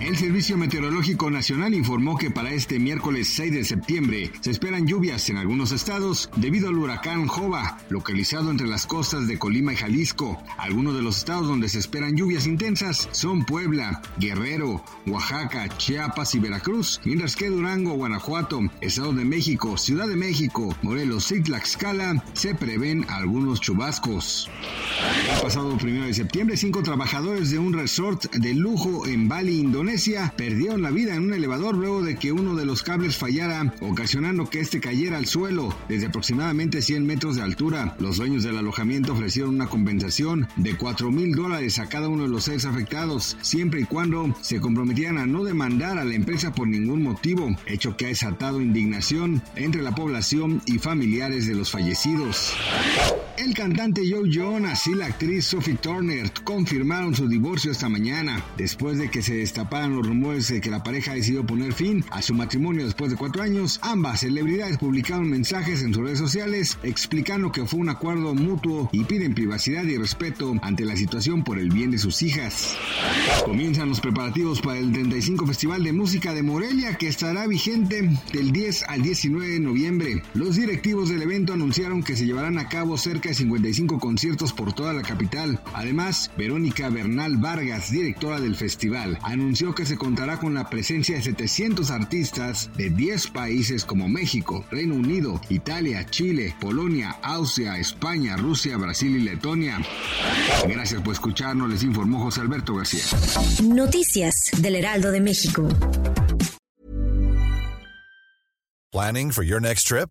El Servicio Meteorológico Nacional informó que para este miércoles 6 de septiembre se esperan lluvias en algunos estados debido al huracán Jova, localizado entre las costas de Colima y Jalisco. Algunos de los estados donde se esperan lluvias intensas son Puebla, Guerrero, Oaxaca, Chiapas y Veracruz, mientras que Durango, Guanajuato, Estado de México, Ciudad de México, Morelos y Tlaxcala se prevén algunos chubascos. El pasado 1 de septiembre, cinco trabajadores de un resort de lujo en Bali, Indonesia, perdieron la vida en un elevador luego de que uno de los cables fallara, ocasionando que este cayera al suelo desde aproximadamente 100 metros de altura. Los dueños del alojamiento ofrecieron una compensación de 4 mil dólares a cada uno de los seis afectados, siempre y cuando se comprometieran a no demandar a la empresa por ningún motivo, hecho que ha desatado indignación entre la población y familiares de los fallecidos. El cantante Joe Jonas y la actriz Sophie Turner confirmaron su divorcio esta mañana, después de que se destaparan los rumores de que la pareja decidió poner fin a su matrimonio después de cuatro años. Ambas celebridades publicaron mensajes en sus redes sociales explicando que fue un acuerdo mutuo y piden privacidad y respeto ante la situación por el bien de sus hijas. Comienzan los preparativos para el 35 Festival de Música de Morelia que estará vigente del 10 al 19 de noviembre. Los directivos del evento anunciaron que se llevarán a cabo cerca de 55 conciertos por toda la capital. Además, Verónica Bernal Vargas, directora del festival, anunció que se contará con la presencia de 700 artistas de 10 países como México, Reino Unido, Italia, Chile, Polonia, Austria, España, Rusia, Brasil y Letonia. Gracias por escucharnos, les informó José Alberto García. Noticias del Heraldo de México. Planning for your next trip?